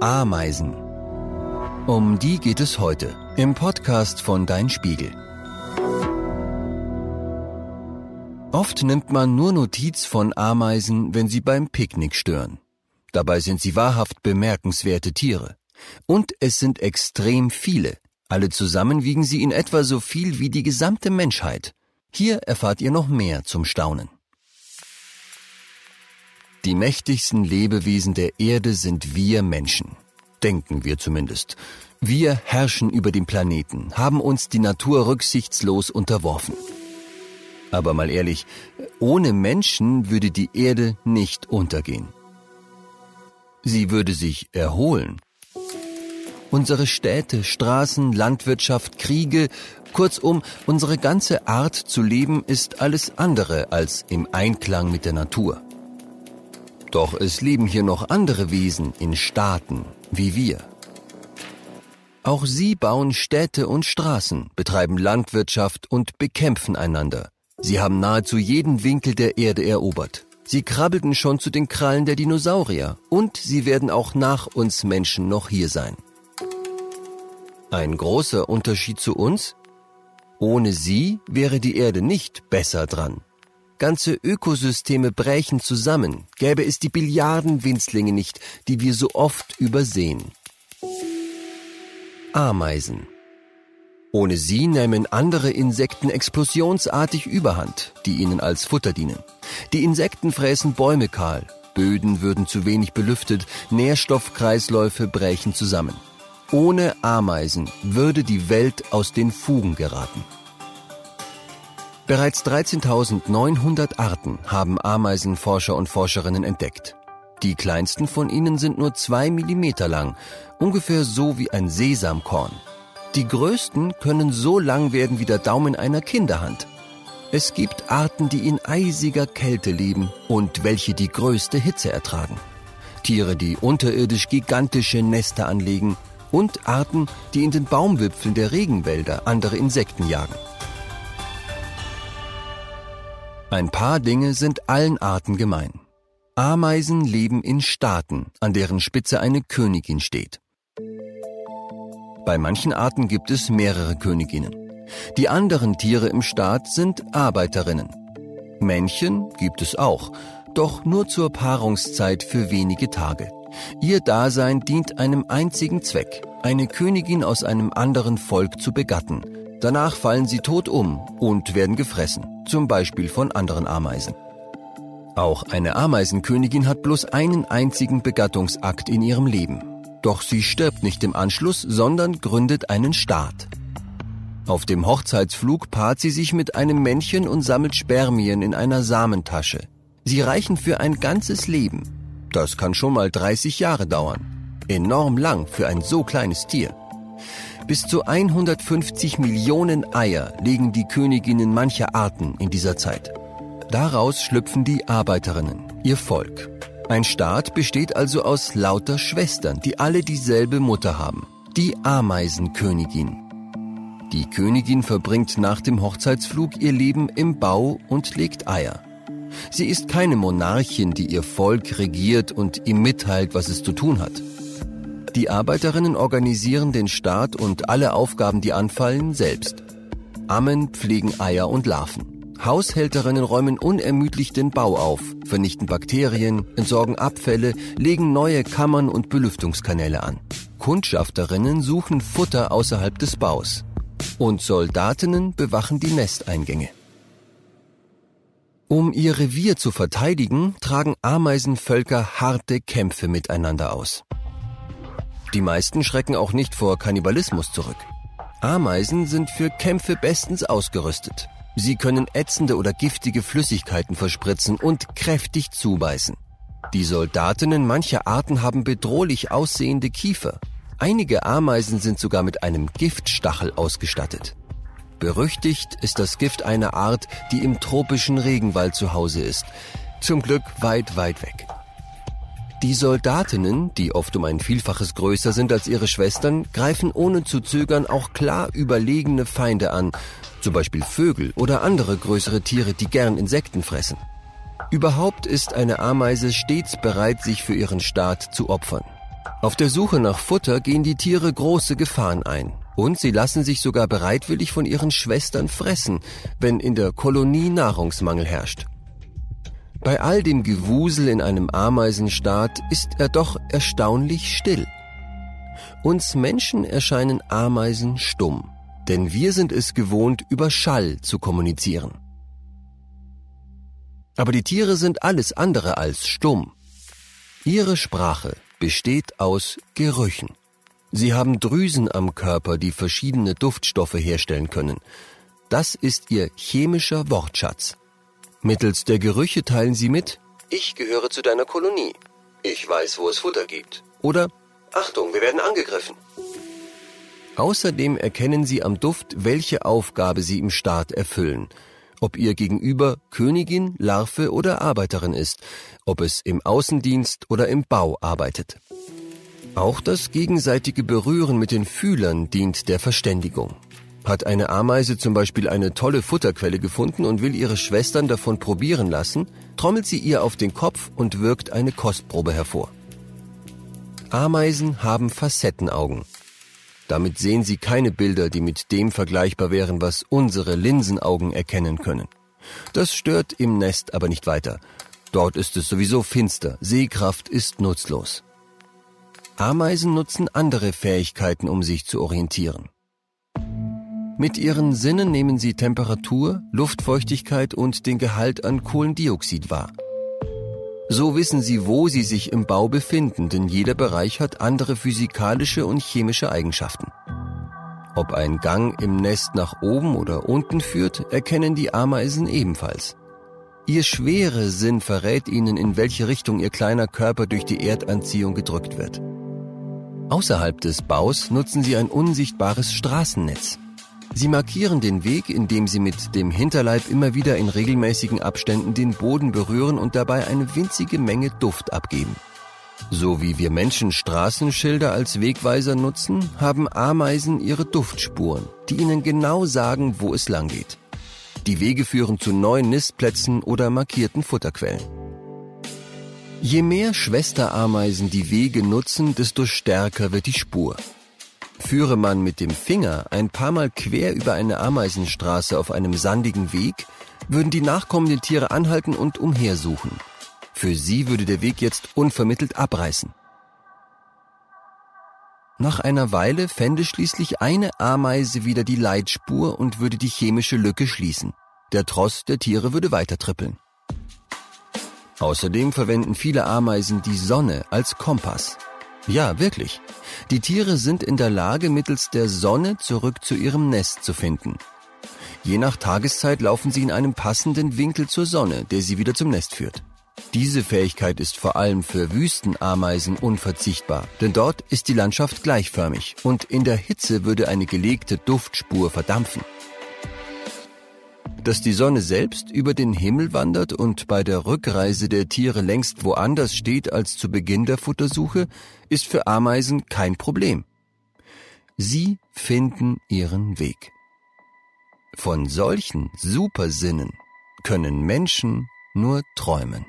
Ameisen. Um die geht es heute im Podcast von Dein Spiegel. Oft nimmt man nur Notiz von Ameisen, wenn sie beim Picknick stören. Dabei sind sie wahrhaft bemerkenswerte Tiere. Und es sind extrem viele. Alle zusammen wiegen sie in etwa so viel wie die gesamte Menschheit. Hier erfahrt ihr noch mehr zum Staunen. Die mächtigsten Lebewesen der Erde sind wir Menschen. Denken wir zumindest. Wir herrschen über den Planeten, haben uns die Natur rücksichtslos unterworfen. Aber mal ehrlich, ohne Menschen würde die Erde nicht untergehen. Sie würde sich erholen. Unsere Städte, Straßen, Landwirtschaft, Kriege, kurzum, unsere ganze Art zu leben ist alles andere als im Einklang mit der Natur. Doch es leben hier noch andere Wesen in Staaten wie wir. Auch sie bauen Städte und Straßen, betreiben Landwirtschaft und bekämpfen einander. Sie haben nahezu jeden Winkel der Erde erobert. Sie krabbelten schon zu den Krallen der Dinosaurier und sie werden auch nach uns Menschen noch hier sein. Ein großer Unterschied zu uns? Ohne sie wäre die Erde nicht besser dran. Ganze Ökosysteme brächen zusammen, gäbe es die Billiarden Winzlinge nicht, die wir so oft übersehen. Ameisen ohne sie nehmen andere Insekten explosionsartig Überhand, die ihnen als Futter dienen. Die Insekten fräßen Bäume kahl, Böden würden zu wenig belüftet, Nährstoffkreisläufe brächen zusammen. Ohne Ameisen würde die Welt aus den Fugen geraten. Bereits 13.900 Arten haben Ameisenforscher und Forscherinnen entdeckt. Die kleinsten von ihnen sind nur zwei Millimeter lang, ungefähr so wie ein Sesamkorn. Die größten können so lang werden wie der Daumen einer Kinderhand. Es gibt Arten, die in eisiger Kälte leben und welche die größte Hitze ertragen. Tiere, die unterirdisch gigantische Nester anlegen und Arten, die in den Baumwipfeln der Regenwälder andere Insekten jagen. Ein paar Dinge sind allen Arten gemein. Ameisen leben in Staaten, an deren Spitze eine Königin steht. Bei manchen Arten gibt es mehrere Königinnen. Die anderen Tiere im Staat sind Arbeiterinnen. Männchen gibt es auch, doch nur zur Paarungszeit für wenige Tage. Ihr Dasein dient einem einzigen Zweck, eine Königin aus einem anderen Volk zu begatten. Danach fallen sie tot um und werden gefressen, zum Beispiel von anderen Ameisen. Auch eine Ameisenkönigin hat bloß einen einzigen Begattungsakt in ihrem Leben. Doch sie stirbt nicht im Anschluss, sondern gründet einen Staat. Auf dem Hochzeitsflug paart sie sich mit einem Männchen und sammelt Spermien in einer Samentasche. Sie reichen für ein ganzes Leben. Das kann schon mal 30 Jahre dauern. Enorm lang für ein so kleines Tier. Bis zu 150 Millionen Eier legen die Königinnen mancher Arten in dieser Zeit. Daraus schlüpfen die Arbeiterinnen, ihr Volk. Ein Staat besteht also aus lauter Schwestern, die alle dieselbe Mutter haben, die Ameisenkönigin. Die Königin verbringt nach dem Hochzeitsflug ihr Leben im Bau und legt Eier. Sie ist keine Monarchin, die ihr Volk regiert und ihm mitteilt, was es zu tun hat. Die Arbeiterinnen organisieren den Staat und alle Aufgaben, die anfallen, selbst. Ammen pflegen Eier und Larven. Haushälterinnen räumen unermüdlich den Bau auf, vernichten Bakterien, entsorgen Abfälle, legen neue Kammern und Belüftungskanäle an. Kundschafterinnen suchen Futter außerhalb des Baus. Und Soldatinnen bewachen die Nesteingänge. Um ihr Revier zu verteidigen, tragen Ameisenvölker harte Kämpfe miteinander aus. Die meisten schrecken auch nicht vor Kannibalismus zurück. Ameisen sind für Kämpfe bestens ausgerüstet. Sie können ätzende oder giftige Flüssigkeiten verspritzen und kräftig zubeißen. Die Soldatinnen mancher Arten haben bedrohlich aussehende Kiefer. Einige Ameisen sind sogar mit einem Giftstachel ausgestattet. Berüchtigt ist das Gift einer Art, die im tropischen Regenwald zu Hause ist. Zum Glück weit, weit weg. Die Soldatinnen, die oft um ein Vielfaches größer sind als ihre Schwestern, greifen ohne zu zögern auch klar überlegene Feinde an zum Beispiel Vögel oder andere größere Tiere, die gern Insekten fressen. Überhaupt ist eine Ameise stets bereit, sich für ihren Staat zu opfern. Auf der Suche nach Futter gehen die Tiere große Gefahren ein. Und sie lassen sich sogar bereitwillig von ihren Schwestern fressen, wenn in der Kolonie Nahrungsmangel herrscht. Bei all dem Gewusel in einem Ameisenstaat ist er doch erstaunlich still. Uns Menschen erscheinen Ameisen stumm, denn wir sind es gewohnt, über Schall zu kommunizieren. Aber die Tiere sind alles andere als stumm. Ihre Sprache besteht aus Gerüchen. Sie haben Drüsen am Körper, die verschiedene Duftstoffe herstellen können. Das ist ihr chemischer Wortschatz. Mittels der Gerüche teilen sie mit, ich gehöre zu deiner Kolonie. Ich weiß, wo es Futter gibt. Oder, Achtung, wir werden angegriffen. Außerdem erkennen sie am Duft, welche Aufgabe sie im Staat erfüllen. Ob ihr Gegenüber Königin, Larve oder Arbeiterin ist, ob es im Außendienst oder im Bau arbeitet. Auch das gegenseitige Berühren mit den Fühlern dient der Verständigung. Hat eine Ameise zum Beispiel eine tolle Futterquelle gefunden und will ihre Schwestern davon probieren lassen, trommelt sie ihr auf den Kopf und wirkt eine Kostprobe hervor. Ameisen haben Facettenaugen. Damit sehen sie keine Bilder, die mit dem vergleichbar wären, was unsere Linsenaugen erkennen können. Das stört im Nest aber nicht weiter. Dort ist es sowieso finster, Sehkraft ist nutzlos. Ameisen nutzen andere Fähigkeiten, um sich zu orientieren. Mit ihren Sinnen nehmen sie Temperatur, Luftfeuchtigkeit und den Gehalt an Kohlendioxid wahr. So wissen sie, wo sie sich im Bau befinden, denn jeder Bereich hat andere physikalische und chemische Eigenschaften. Ob ein Gang im Nest nach oben oder unten führt, erkennen die Ameisen ebenfalls. Ihr schwere Sinn verrät ihnen, in welche Richtung ihr kleiner Körper durch die Erdanziehung gedrückt wird. Außerhalb des Baus nutzen sie ein unsichtbares Straßennetz. Sie markieren den Weg, indem sie mit dem Hinterleib immer wieder in regelmäßigen Abständen den Boden berühren und dabei eine winzige Menge Duft abgeben. So wie wir Menschen Straßenschilder als Wegweiser nutzen, haben Ameisen ihre Duftspuren, die ihnen genau sagen, wo es lang geht. Die Wege führen zu neuen Nistplätzen oder markierten Futterquellen. Je mehr Schwesterameisen die Wege nutzen, desto stärker wird die Spur. Führe man mit dem Finger ein paar Mal quer über eine Ameisenstraße auf einem sandigen Weg, würden die nachkommenden Tiere anhalten und umhersuchen. Für sie würde der Weg jetzt unvermittelt abreißen. Nach einer Weile fände schließlich eine Ameise wieder die Leitspur und würde die chemische Lücke schließen. Der Tross der Tiere würde weiter trippeln. Außerdem verwenden viele Ameisen die Sonne als Kompass. Ja, wirklich. Die Tiere sind in der Lage, mittels der Sonne zurück zu ihrem Nest zu finden. Je nach Tageszeit laufen sie in einem passenden Winkel zur Sonne, der sie wieder zum Nest führt. Diese Fähigkeit ist vor allem für Wüstenameisen unverzichtbar, denn dort ist die Landschaft gleichförmig und in der Hitze würde eine gelegte Duftspur verdampfen. Dass die Sonne selbst über den Himmel wandert und bei der Rückreise der Tiere längst woanders steht als zu Beginn der Futtersuche, ist für Ameisen kein Problem. Sie finden ihren Weg. Von solchen Supersinnen können Menschen nur träumen.